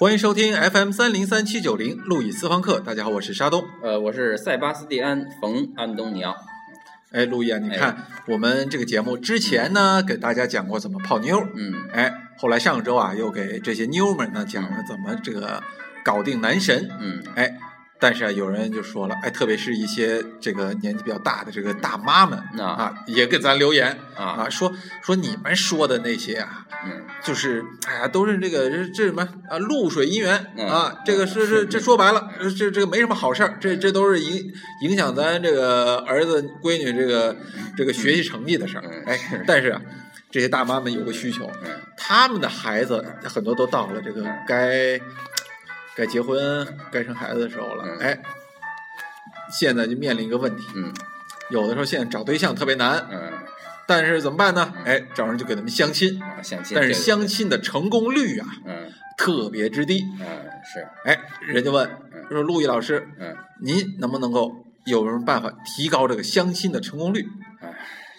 欢迎收听 FM 三零三七九零路易斯方克。大家好，我是沙东。呃，我是塞巴斯蒂安·冯·安东尼奥。哎，路易啊，你看我们这个节目之前呢，给大家讲过怎么泡妞。嗯，哎，后来上周啊，又给这些妞们呢讲了怎么这个搞定男神。嗯，哎。但是啊，有人就说了，哎，特别是一些这个年纪比较大的这个大妈们啊，也给咱留言啊，说说你们说的那些啊，嗯，就是哎呀，都是这个这这什么啊，露水姻缘啊，这个是是这说白了，这这个没什么好事儿，这这都是影影响咱这个儿子闺女这个这个学习成绩的事儿。哎，但是啊，这些大妈们有个需求，他们的孩子很多都到了这个该。该结婚、该生孩子的时候了，哎，现在就面临一个问题，嗯，有的时候现在找对象特别难，嗯，但是怎么办呢？哎，找人就给他们相亲，相亲，但是相亲的成功率啊，嗯，特别之低，嗯，是，哎，人家问说陆毅老师，嗯，您能不能够有什么办法提高这个相亲的成功率？哎。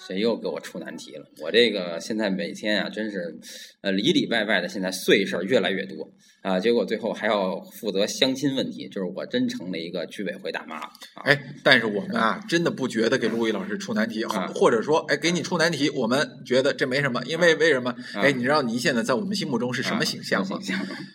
这又给我出难题了。我这个现在每天啊，真是，呃，里里外外的现在碎事儿越来越多啊。结果最后还要负责相亲问题，就是我真成了一个居委会大妈。哎，但是我们啊，真的不觉得给陆毅老师出难题，或者说，哎，给你出难题，我们觉得这没什么，因为为什么？哎，你知道您现在在我们心目中是什么形象吗？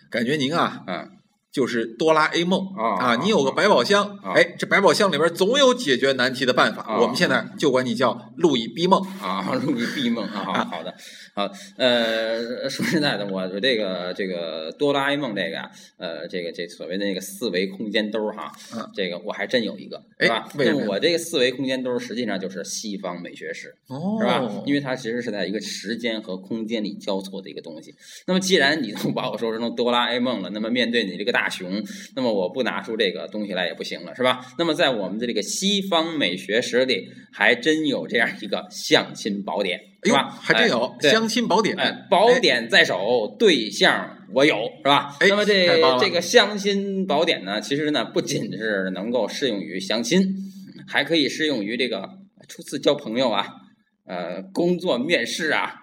感觉您啊，嗯。就是哆啦 A 梦啊！你有个百宝箱，哎，这百宝箱里边总有解决难题的办法。我们现在就管你叫路易 B 梦啊，路易 B 梦啊，好的。好，呃，说实在的，我这个这个哆啦 A 梦这个呀，呃，这个这所谓的那个四维空间兜哈，这个我还真有一个，是吧？那我这个四维空间兜实际上就是西方美学史，是吧？因为它其实是在一个时间和空间里交错的一个东西。那么既然你都把我说成哆啦 A 梦了，那么面对你这个大熊，那么我不拿出这个东西来也不行了，是吧？那么在我们的这个西方美学史里，还真有这样一个相亲宝典。是吧？还真有相亲宝典，哎宝典在手，对象我有，是吧？那么这这个相亲宝典呢，其实呢，不仅是能够适用于相亲，还可以适用于这个初次交朋友啊，呃，工作面试啊，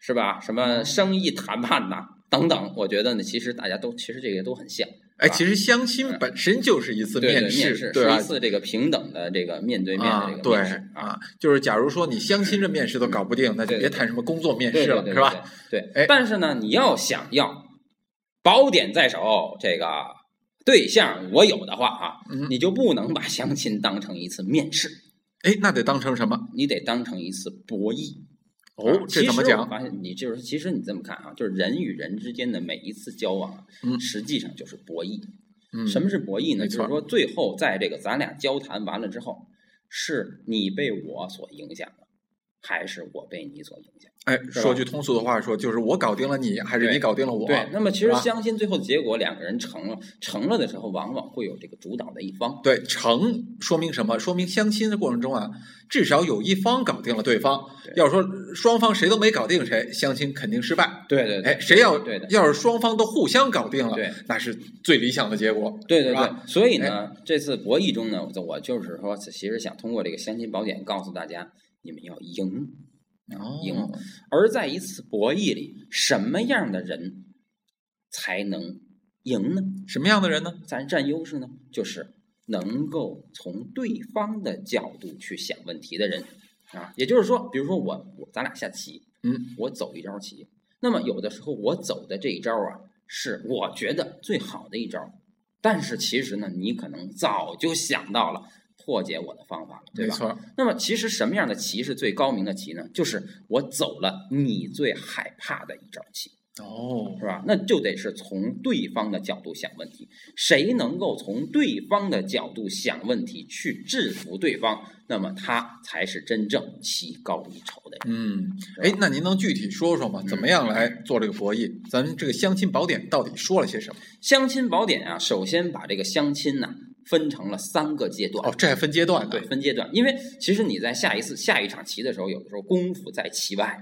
是吧？什么生意谈判呐，等等。我觉得呢，其实大家都其实这个都很像。哎，其实相亲本身就是一次面试，是一次这个平等的这个面对面的这个面试啊。就是假如说你相亲这面试都搞不定，那就别谈什么工作面试了，是吧？对。哎，但是呢，你要想要宝典在手，这个对象我有的话啊，你就不能把相亲当成一次面试。哎，那得当成什么？你得当成一次博弈。哦，这怎么讲？发现你就是，其实你这么看啊，就是人与人之间的每一次交往，嗯，实际上就是博弈。嗯，什么是博弈呢？就是说，最后在这个咱俩交谈完了之后，是你被我所影响了，还是我被你所影响？哎，说句通俗的话说，就是我搞定了你，还是你搞定了我？对。那么其实相亲最后的结果，两个人成了，成了的时候，往往会有这个主导的一方。对，成说明什么？说明相亲的过程中啊，至少有一方搞定了对方。要是说双方谁都没搞定谁，相亲肯定失败。对对。哎，谁要对的？要是双方都互相搞定了，对，那是最理想的结果。对对对。所以呢，这次博弈中呢，我就是说，其实想通过这个相亲宝典告诉大家，你们要赢。赢，而在一次博弈里，什么样的人才能赢呢？什么样的人呢？咱占优势呢？就是能够从对方的角度去想问题的人啊。也就是说，比如说我，我咱俩下棋，嗯，我走一招棋，那么有的时候我走的这一招啊，是我觉得最好的一招，但是其实呢，你可能早就想到了。破解我的方法了，对吧？没错。那么，其实什么样的棋是最高明的棋呢？就是我走了你最害怕的一招棋。哦，是吧？那就得是从对方的角度想问题。谁能够从对方的角度想问题，去制服对方，那么他才是真正棋高一筹的人。嗯，哎，那您能具体说说吗？怎么样来做这个博弈？咱们这个相亲宝典到底说了些什么？相亲宝典啊，首先把这个相亲呢。分成了三个阶段哦，这还分阶段？对，分阶段。因为其实你在下一次下一场棋的时候，有的时候功夫在棋外，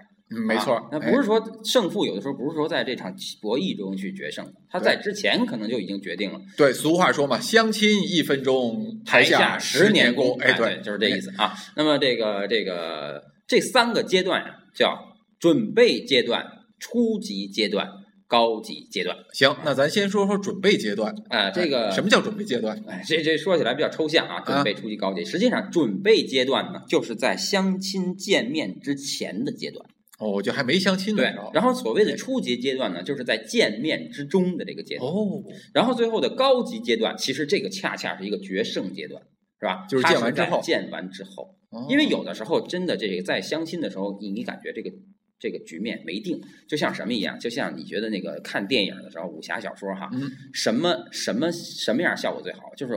没错。那不是说胜负有的时候不是说在这场博弈中去决胜，他在之前可能就已经决定了。对，俗话说嘛，相亲一分钟，台下十年功。哎，对，就是这意思啊。那么这个这个这三个阶段呀，叫准备阶段、初级阶段、高级阶段。行，那咱先说说准备阶段啊，这个什么叫准备阶段？哎，这这说起来比较抽象啊。准备初级、高级，实际上准备阶段呢，就是在相亲见面之前的阶段。哦，就还没相亲的时候。然后所谓的初级阶段呢，就是在见面之中的这个阶段。哦。然后最后的高级阶段，其实这个恰恰是一个决胜阶段，是吧？就是见完之后。见完之后。因为有的时候真的这个在相亲的时候，你你感觉这个这个局面没定，就像什么一样？就像你觉得那个看电影的时候，武侠小说哈，什么什么什么样效果最好？就是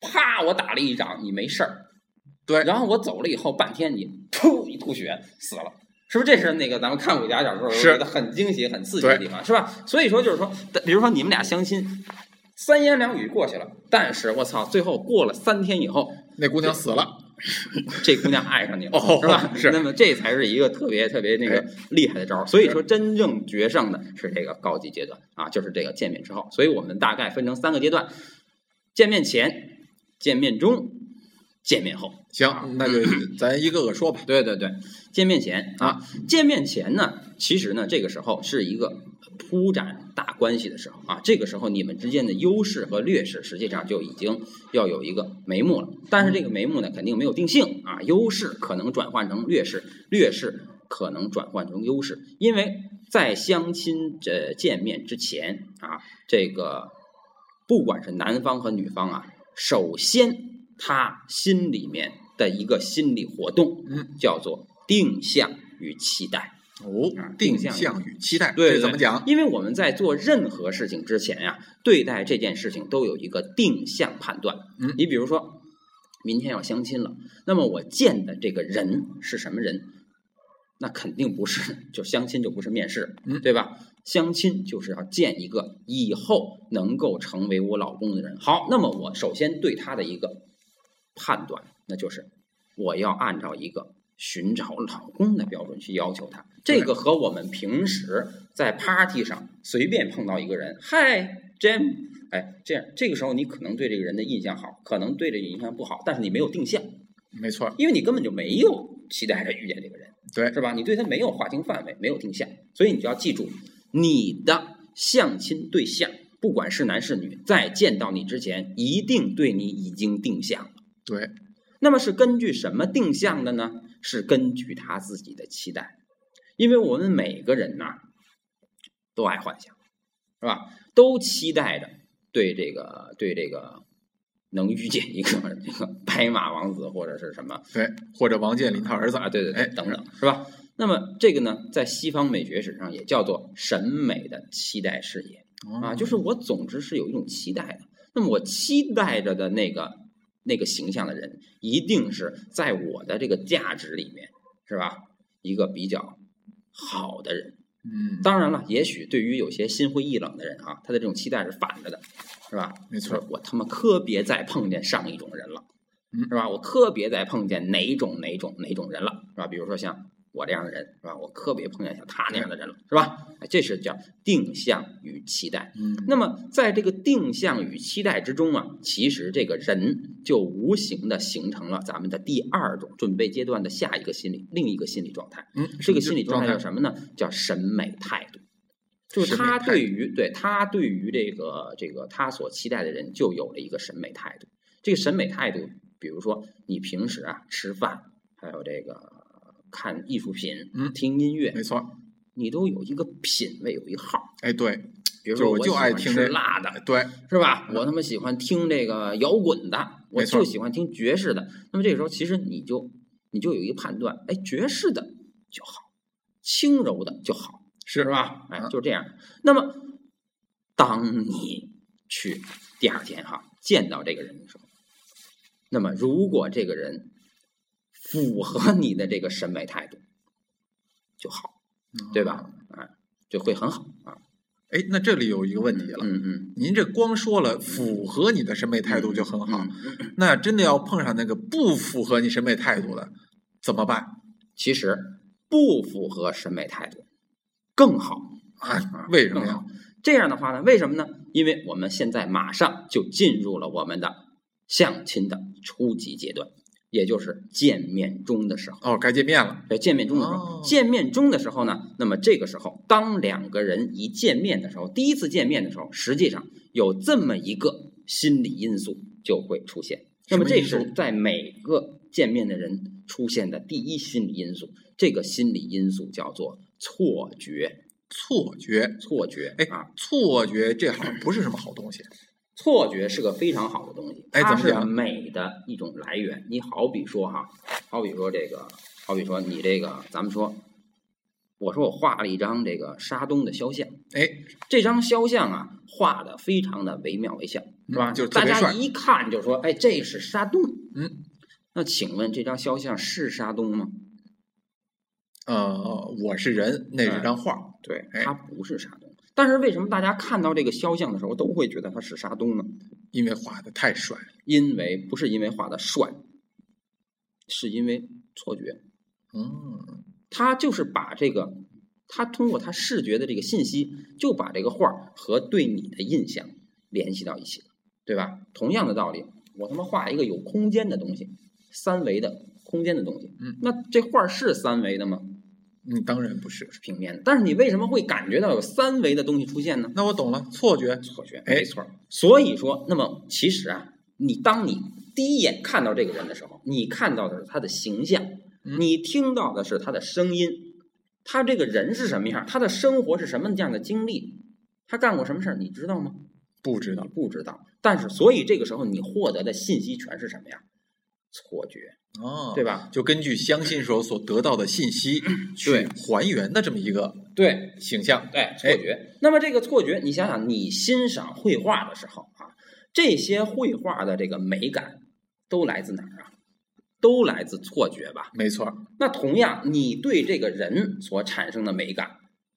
啪，我打了一掌，你没事儿。对。然后我走了以后，半天你噗一吐血死了。是不是这是那个咱们看武侠小说是很惊喜、很刺激的地方，是吧？所以说就是说，比如说你们俩相亲，三言两语过去了，但是我操，最后过了三天以后，那姑娘死了，这姑娘爱上你了，是吧？是。那么这才是一个特别特别那个厉害的招儿。所以说，真正决胜的是这个高级阶段啊，就是这个见面之后。所以我们大概分成三个阶段：见面前、见面中。见面后，行，那就 咱一个个说吧。对对对，见面前啊，见面前呢，其实呢，这个时候是一个铺展大关系的时候啊，这个时候你们之间的优势和劣势实际上就已经要有一个眉目了。但是这个眉目呢，肯定没有定性啊，优势可能转换成劣势，劣势可能转换成优势，因为在相亲这见面之前啊，这个不管是男方和女方啊，首先。他心里面的一个心理活动，嗯，叫做定向与期待。哦，定向与期待，对，怎么讲？因为我们在做任何事情之前呀，对待这件事情都有一个定向判断。嗯，你比如说，明天要相亲了，那么我见的这个人是什么人？那肯定不是，就相亲就不是面试，嗯，对吧？相亲就是要见一个以后能够成为我老公的人。好，那么我首先对他的一个。判断，那就是我要按照一个寻找老公的标准去要求他。这个和我们平时在 party 上随便碰到一个人，嗨，Jim，哎，这样这个时候你可能对这个人的印象好，可能对这个印象不好，但是你没有定向，没错，因为你根本就没有期待着遇见这个人，对，是吧？你对他没有划清范围，没有定向，所以你就要记住，你的相亲对象，不管是男是女，在见到你之前，一定对你已经定向了。对，那么是根据什么定向的呢？是根据他自己的期待，因为我们每个人呐都爱幻想，是吧？都期待着对这个对这个能遇见一个这个白马王子或者是什么，对，或者王健林他儿子啊，对对对，等等，是吧？那么这个呢，在西方美学史上也叫做审美的期待视野啊，就是我总之是有一种期待的。那么我期待着的那个。那个形象的人，一定是在我的这个价值里面，是吧？一个比较好的人。嗯，当然了，也许对于有些心灰意冷的人啊，他的这种期待是反着的，是吧？没错，我他妈可别再碰见上一种人了，嗯，是吧？我特别再碰见哪种哪种哪种人了，是吧？比如说像。我这样的人是吧？我特别碰见像他那样的人了，是吧？这是叫定向与期待。嗯，那么在这个定向与期待之中啊，其实这个人就无形的形成了咱们的第二种准备阶段的下一个心理，另一个心理状态。嗯，这个心理状态叫什么呢？叫审美态度。就是他对于对他对于这个这个他所期待的人，就有了一个审美态度。这个审美态度，比如说你平时啊吃饭，还有这个。看艺术品，嗯，听音乐，没错，你都有一个品味，有一号。哎，对，比如说我就爱听吃辣的，对，是吧？我他妈喜欢听这个摇滚的，我就喜欢听爵士的。那么这个时候，其实你就你就有一个判断，哎，爵士的就好，轻柔的就好，是吧？哎，就这样。那么，当你去第二天哈见到这个人的时候，那么如果这个人。符合你的这个审美态度就好，对吧？啊，就会很好啊。哎，那这里有一个问题了，嗯嗯，您这光说了符合你的审美态度就很好，那真的要碰上那个不符合你审美态度的怎么办？其实不符合审美态度更好啊？为什么呀？这样的话呢？为什么呢？因为我们现在马上就进入了我们的相亲的初级阶段。也就是见面中的时候。哦，该见面了。要见面中的时候，见面中的时候呢，那么这个时候，当两个人一见面的时候，第一次见面的时候，实际上有这么一个心理因素就会出现。那么这是在每个见面的人出现的第一心理因素。这个心理因素叫做错觉。错觉，错觉，哎啊，错觉这好像不是什么好东西。错觉是个非常好的东西，哎，它是美的一种来源。你好比说哈，好比说这个，好比说你这个，咱们说，我说我画了一张这个沙东的肖像，哎，这张肖像啊，画的非常的惟妙惟肖，是吧？就大家一看就说，哎，这是沙东。嗯，那请问这张肖像是沙东吗？呃，我是人，那是张画，对，它不是沙东。但是为什么大家看到这个肖像的时候都会觉得他是沙东呢？因为画的太帅了。因为不是因为画的帅，是因为错觉。嗯，他就是把这个，他通过他视觉的这个信息，就把这个画和对你的印象联系到一起了，对吧？同样的道理，我他妈画一个有空间的东西，三维的空间的东西，嗯，那这画是三维的吗？嗯，当然不是，是平面的。但是你为什么会感觉到有三维的东西出现呢？那我懂了，错觉，错觉，没错。所以说，那么其实啊，你当你第一眼看到这个人的时候，你看到的是他的形象，你听到的是他的声音，他这个人是什么样，他的生活是什么样的经历，他干过什么事儿，你知道吗？不知道，不知道。但是，所以这个时候你获得的信息全是什么呀？错觉。哦，对吧？就根据相信时候所得到的信息 去还原的这么一个对形象，对错觉。那么这个错觉，你想想，你欣赏绘画的时候啊，这些绘画的这个美感都来自哪儿啊？都来自错觉吧？没错。那同样，你对这个人所产生的美感，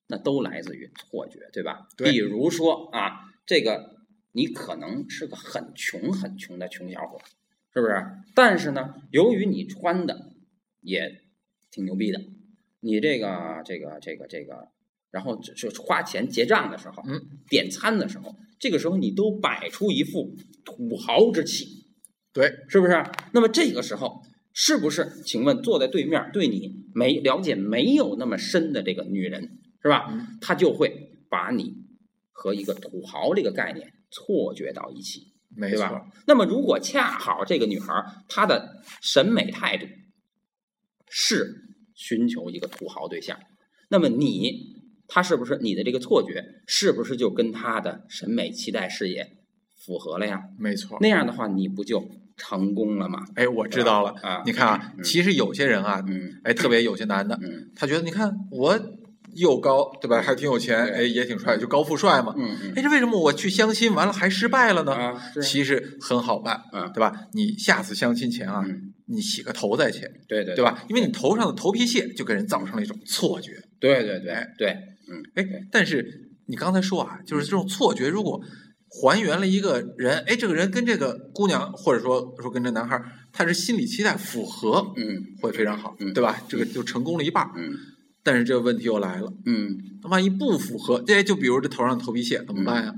那都来自于错觉，对吧？对。比如说啊，这个你可能是个很穷很穷的穷小伙。是不是？但是呢，由于你穿的也挺牛逼的，你这个这个这个这个，然后就花钱结账的时候，嗯，点餐的时候，这个时候你都摆出一副土豪之气，对，是不是？那么这个时候，是不是？请问坐在对面对你没了解没有那么深的这个女人，是吧？她就会把你和一个土豪这个概念错觉到一起。对吧？那么，如果恰好这个女孩她的审美态度是寻求一个土豪对象，那么你她是不是你的这个错觉是不是就跟她的审美期待视野符合了呀？没错，那样的话你不就成功了吗？哎，我知道了啊！你看啊，其实有些人啊，嗯，哎，特别有些男的，嗯，他觉得你看我。又高对吧？还挺有钱，哎，也挺帅，就高富帅嘛。嗯嗯。哎，这为什么我去相亲完了还失败了呢？啊，其实很好办，嗯，对吧？你下次相亲前啊，你洗个头再去，对对，对吧？因为你头上的头皮屑就给人造成了一种错觉。对对对对，嗯，哎，但是你刚才说啊，就是这种错觉，如果还原了一个人，哎，这个人跟这个姑娘，或者说说跟这男孩，他是心理期待符合，嗯，会非常好，嗯，对吧？这个就成功了一半，嗯。但是这个问题又来了，嗯，那万一不符合，这就比如这头上头皮屑怎么办呀？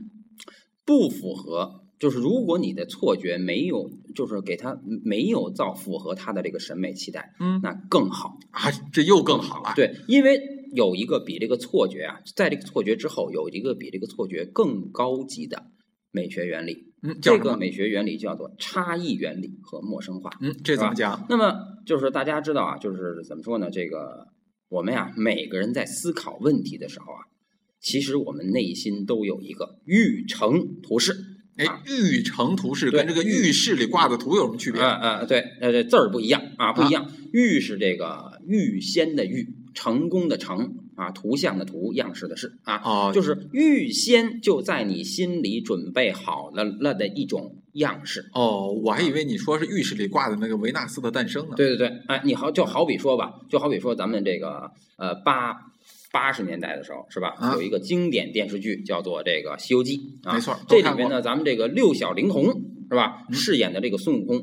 不符合，就是如果你的错觉没有，就是给他没有造符合他的这个审美期待，嗯，那更好啊，这又更好了。对，因为有一个比这个错觉啊，在这个错觉之后，有一个比这个错觉更高级的美学原理，嗯，这个美学原理叫做差异原理和陌生化。嗯，这怎么讲？那么就是大家知道啊，就是怎么说呢？这个。我们呀，每个人在思考问题的时候啊，其实我们内心都有一个欲成图式。哎，欲成图式跟这个浴室里挂的图有什么区别？啊啊，对，呃，这字儿不一样啊，不一样。欲是这个预先的预，成功的成啊，图像的图，样式的式啊，哦，就是预先就在你心里准备好了了的一种样式。哦，我还以为你说是浴室里挂的那个维纳斯的诞生呢。对对对，哎，你好，就好比说吧，就好比说咱们这个呃八。八十年代的时候，是吧？有一个经典电视剧叫做这个《西游记》啊，没错。这里面呢，咱们这个六小龄童是吧？饰演的这个孙悟空，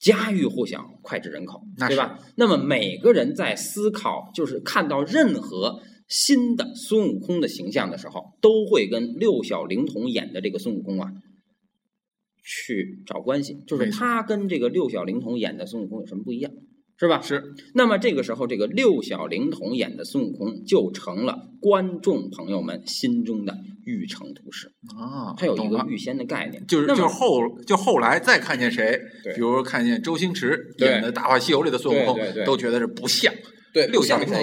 家喻户晓，脍炙人口，对吧？那么每个人在思考，就是看到任何新的孙悟空的形象的时候，都会跟六小龄童演的这个孙悟空啊去找关系，就是他跟这个六小龄童演的孙悟空有什么不一样，是吧？是。那么这个时候，这个六小龄童演的孙悟空就成了观众朋友们心中的玉成图师啊，他有一个预先的概念，就是就后就后来再看见谁，比如看见周星驰演的《大话西游》里的孙悟空，都觉得是不像。对，六小龄童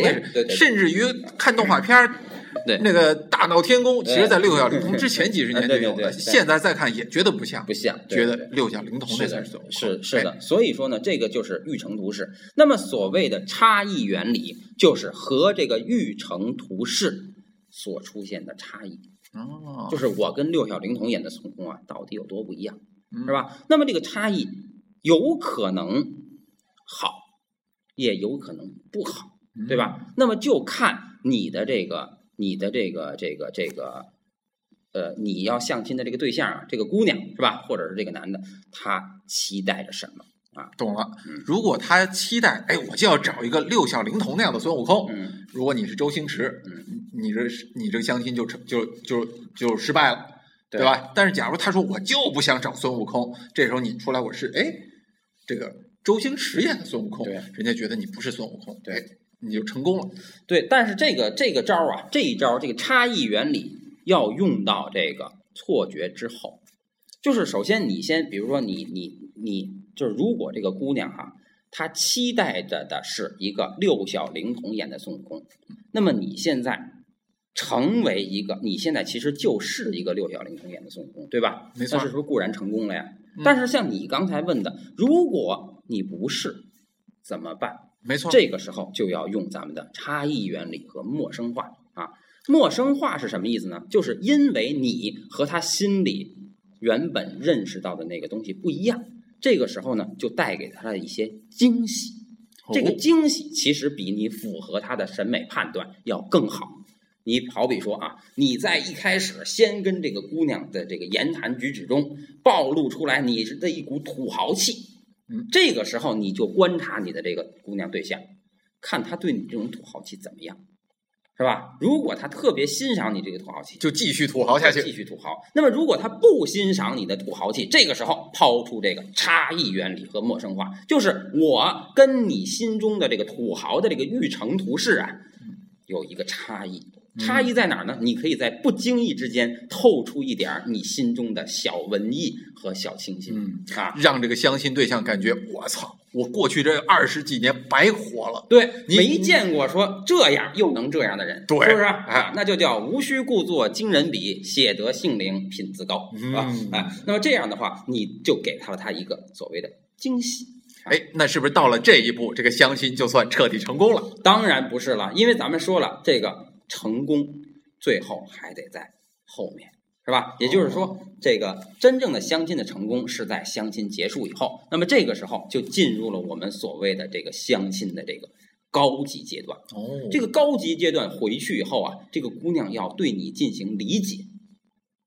甚至于看动画片儿。对，那个大闹天宫，其实，在六小龄童之前几十年就有了，现在再看也觉得不像，不像，觉得六小龄童那才是是是的。所以说呢，这个就是玉成图式。那么所谓的差异原理，就是和这个玉成图式所出现的差异。哦，就是我跟六小龄童演的孙悟空啊，到底有多不一样，是吧？那么这个差异有可能好，也有可能不好，对吧？那么就看你的这个。你的这个这个这个，呃，你要相亲的这个对象啊，这个姑娘是吧，或者是这个男的，他期待着什么啊？懂了。如果他期待，哎，我就要找一个六小龄童那样的孙悟空。嗯。如果你是周星驰，嗯，你这你这个相亲就成就就就失败了，对吧？但是假如他说我就不想找孙悟空，这时候你出来我是哎，这个周星驰演的孙悟空，对，人家觉得你不是孙悟空，对。你就成功了，对。但是这个这个招啊，这一招这个差异原理要用到这个错觉之后，就是首先你先，比如说你你你，就是如果这个姑娘哈，她期待着的是一个六小龄童演的孙悟空，那么你现在成为一个，你现在其实就是一个六小龄童演的孙悟空，对吧？没错，那是说固然成功了呀。但是像你刚才问的，如果你不是，怎么办？没错，这个时候就要用咱们的差异原理和陌生化啊。陌生化是什么意思呢？就是因为你和他心里原本认识到的那个东西不一样，这个时候呢，就带给他了一些惊喜。这个惊喜其实比你符合他的审美判断要更好。你好比说啊，你在一开始先跟这个姑娘的这个言谈举止中暴露出来你的一股土豪气。嗯，这个时候你就观察你的这个姑娘对象，看她对你这种土豪气怎么样，是吧？如果她特别欣赏你这个土豪气，就继续土豪下去，继续土豪。那么如果她不欣赏你的土豪气，这个时候抛出这个差异原理和陌生化，就是我跟你心中的这个土豪的这个欲成图式啊，有一个差异。差异在哪儿呢？你可以在不经意之间透出一点你心中的小文艺和小清新，嗯啊，让这个相亲对象感觉我操，我过去这二十几年白活了。对，没见过说这样又能这样的人，对，是不是？啊，那就叫无需故作惊人笔，写得性灵品自高，啊，哎，那么这样的话，你就给他了他一个所谓的惊喜。哎，那是不是到了这一步，这个相亲就算彻底成功了？当然不是了，因为咱们说了这个。成功最后还得在后面，是吧？也就是说，这个真正的相亲的成功是在相亲结束以后。那么这个时候就进入了我们所谓的这个相亲的这个高级阶段。哦，这个高级阶段回去以后啊，这个姑娘要对你进行理解，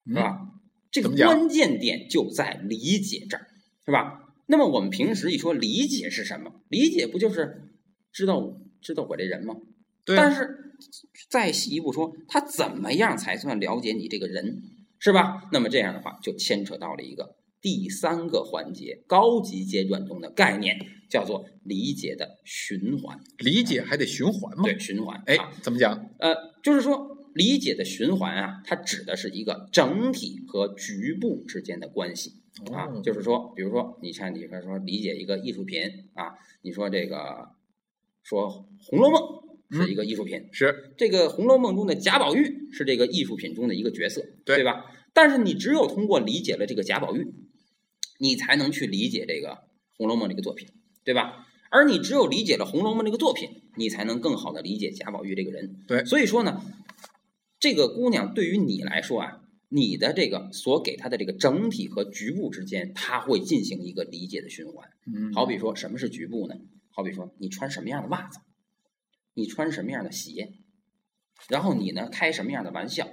是吧？这个关键点就在理解这儿，是吧？那么我们平时一说理解是什么？理解不就是知道知道我这人吗？但是，再细一步说，他怎么样才算了解你这个人，是吧？那么这样的话，就牵扯到了一个第三个环节，高级阶段中的概念，叫做理解的循环。理解还得循环吗？对，循环。哎，怎么讲？呃，就是说，理解的循环啊，它指的是一个整体和局部之间的关系啊。就是说，比如说，你看，你说理解一个艺术品啊，你说这个说《红楼梦》。是一个艺术品，是这个《红楼梦》中的贾宝玉是这个艺术品中的一个角色，对吧？但是你只有通过理解了这个贾宝玉，你才能去理解这个《红楼梦》这个作品，对吧？而你只有理解了《红楼梦》这个作品，你才能更好的理解贾宝玉这个人。对，所以说呢，这个姑娘对于你来说啊，你的这个所给她的这个整体和局部之间，她会进行一个理解的循环。嗯，好比说什么是局部呢？好比说你穿什么样的袜子。你穿什么样的鞋，然后你呢开什么样的玩笑，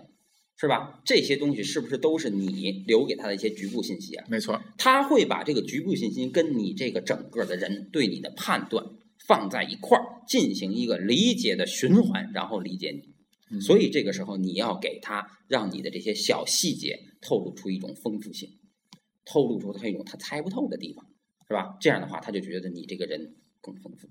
是吧？这些东西是不是都是你留给他的一些局部信息啊？没错，他会把这个局部信息跟你这个整个的人对你的判断放在一块儿，进行一个理解的循环，然后理解你。所以这个时候你要给他让你的这些小细节透露出一种丰富性。透露出他一种他猜不透的地方，是吧？这样的话，他就觉得你这个人更丰富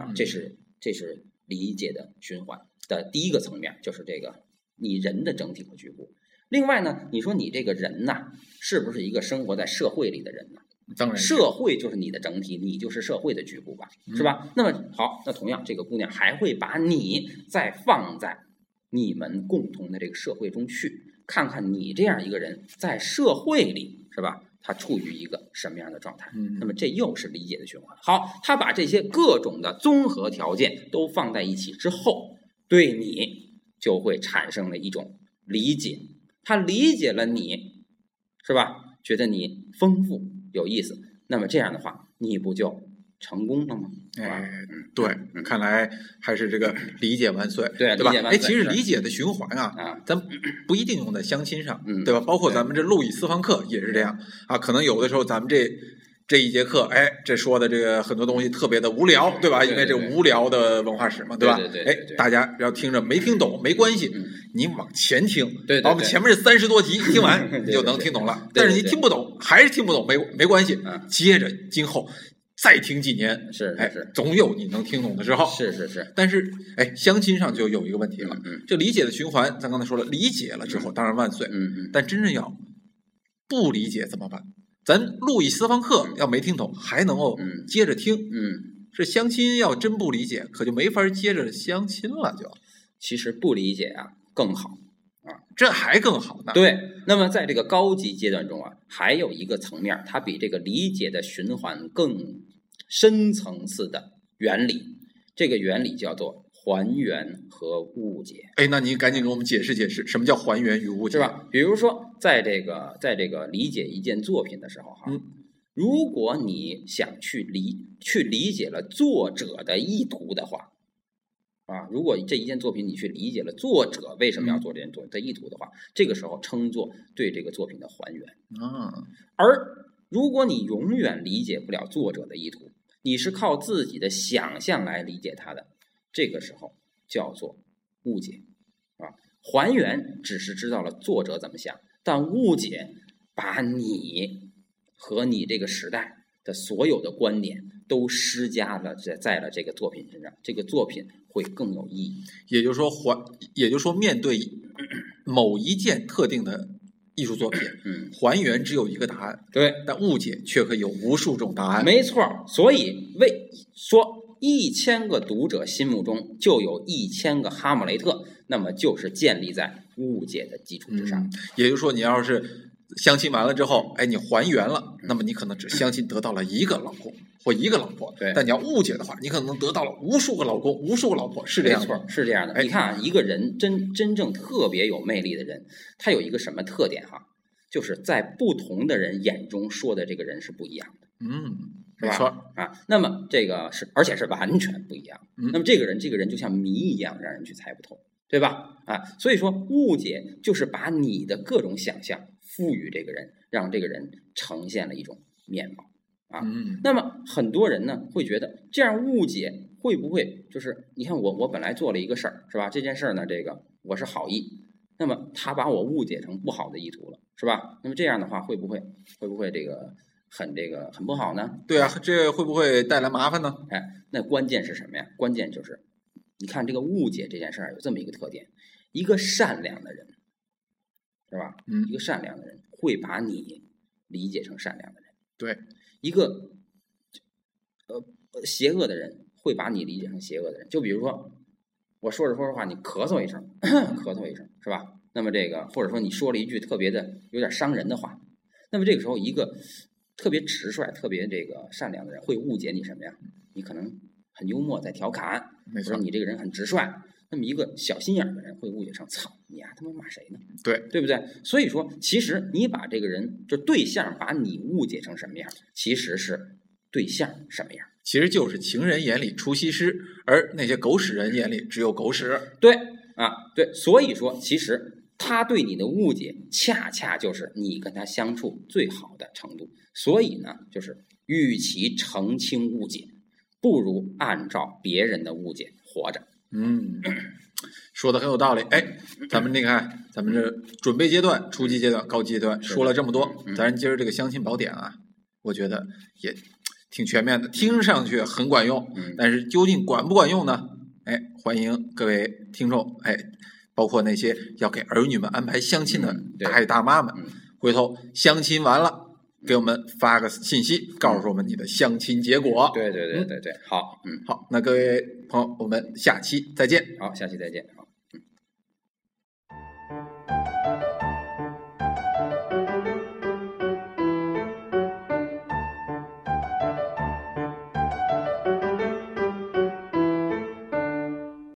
啊。这是这是理解的循环的第一个层面，就是这个你人的整体和局部。另外呢，你说你这个人呐，是不是一个生活在社会里的人呢？当然，社会就是你的整体，你就是社会的局部吧，是吧？那么好，那同样，这个姑娘还会把你再放在你们共同的这个社会中去，看看你这样一个人在社会里，是吧？他处于一个什么样的状态？嗯，那么这又是理解的循环。好，他把这些各种的综合条件都放在一起之后，对你就会产生了一种理解。他理解了你，是吧？觉得你丰富有意思，那么这样的话，你不就成功了吗？哎，对，看来还是这个理解万岁，对对吧？哎，其实理解的循环啊，咱不一定用在相亲上，对吧？包括咱们这路易私房课也是这样啊，可能有的时候咱们这。这一节课，哎，这说的这个很多东西特别的无聊，对吧？因为这无聊的文化史嘛，对吧？对哎，大家要听着没听懂没关系，你往前听，对，把我们前面这三十多集听完，你就能听懂了。但是你听不懂，还是听不懂，没没关系，接着今后再听几年，是哎，总有你能听懂的时候。是是是。但是，哎，相亲上就有一个问题了，这理解的循环，咱刚才说了，理解了之后当然万岁，嗯嗯，但真正要不理解怎么办？咱录一私房课，要没听懂还能够接着听。嗯，这相亲要真不理解，可就没法接着相亲了。就其实不理解啊更好啊，这还更好呢。对，那么在这个高级阶段中啊，还有一个层面，它比这个理解的循环更深层次的原理，这个原理叫做。还原和误解，哎，那您赶紧给我们解释解释，什么叫还原与误解，是吧？比如说，在这个在这个理解一件作品的时候，哈，嗯，如果你想去理去理解了作者的意图的话，啊，如果这一件作品你去理解了作者为什么要做这件作品的意图的话，这个时候称作对这个作品的还原啊。而如果你永远理解不了作者的意图，你是靠自己的想象来理解他的。这个时候叫做误解，啊，还原只是知道了作者怎么想，但误解把你和你这个时代的所有的观点都施加了在在了这个作品身上，这个作品会更有意义。也就是说，还也就是说，面对某一件特定的艺术作品，嗯，还原只有一个答案，对，但误解却可以有无数种答案。没错，所以为说。一千个读者心目中就有一千个哈姆雷特，那么就是建立在误解的基础之上。也就是说，你要是相亲完了之后，哎，你还原了，那么你可能只相亲得到了一个老公或一个老婆。对，但你要误解的话，你可能得到了无数个老公、无数个老婆，是这样的。是这样的。你看啊，一个人真真正特别有魅力的人，他有一个什么特点哈？就是在不同的人眼中说的这个人是不一样的。嗯。是吧？啊，那么这个是，而且是完全不一样。那么这个人，这个人就像谜一样，让人去猜不透，对吧？啊，所以说误解就是把你的各种想象赋予这个人，让这个人呈现了一种面貌啊。那么很多人呢会觉得，这样误解会不会就是你看我我本来做了一个事儿，是吧？这件事儿呢，这个我是好意，那么他把我误解成不好的意图了，是吧？那么这样的话会不会会不会这个？很这个很不好呢？对啊，这会不会带来麻烦呢？哎，那关键是什么呀？关键就是，你看这个误解这件事儿有这么一个特点：一个善良的人，是吧？嗯，一个善良的人会把你理解成善良的人。对，一个呃邪恶的人会把你理解成邪恶的人。就比如说，我说着说着话，你咳嗽一声，咳嗽一声，是吧？那么这个或者说你说了一句特别的有点伤人的话，那么这个时候一个。特别直率、特别这个善良的人会误解你什么呀？你可能很幽默，在调侃，没错你这个人很直率。那么一个小心眼的人会误解成“操你啊，他妈骂谁呢？”对对不对？所以说，其实你把这个人就对象把你误解成什么样，其实是对象什么样，其实就是情人眼里出西施，而那些狗屎人眼里只有狗屎。对啊，对，所以说其实。他对你的误解，恰恰就是你跟他相处最好的程度。所以呢，就是与其澄清误解，不如按照别人的误解活着。嗯，说的很有道理。哎，咱们你看，咱们这准备阶段、初级阶段、高级阶段说了这么多，咱今儿这个相亲宝典啊，我觉得也挺全面的，听上去很管用。但是究竟管不管用呢？哎，欢迎各位听众，哎，包括那些要给儿女们安排相亲的大爷大妈们，回头相亲完了。给我们发个信息，告诉我们你的相亲结果。对对对对对，好，嗯，好，那各位朋友，我们下期再见。好，下期再见。好。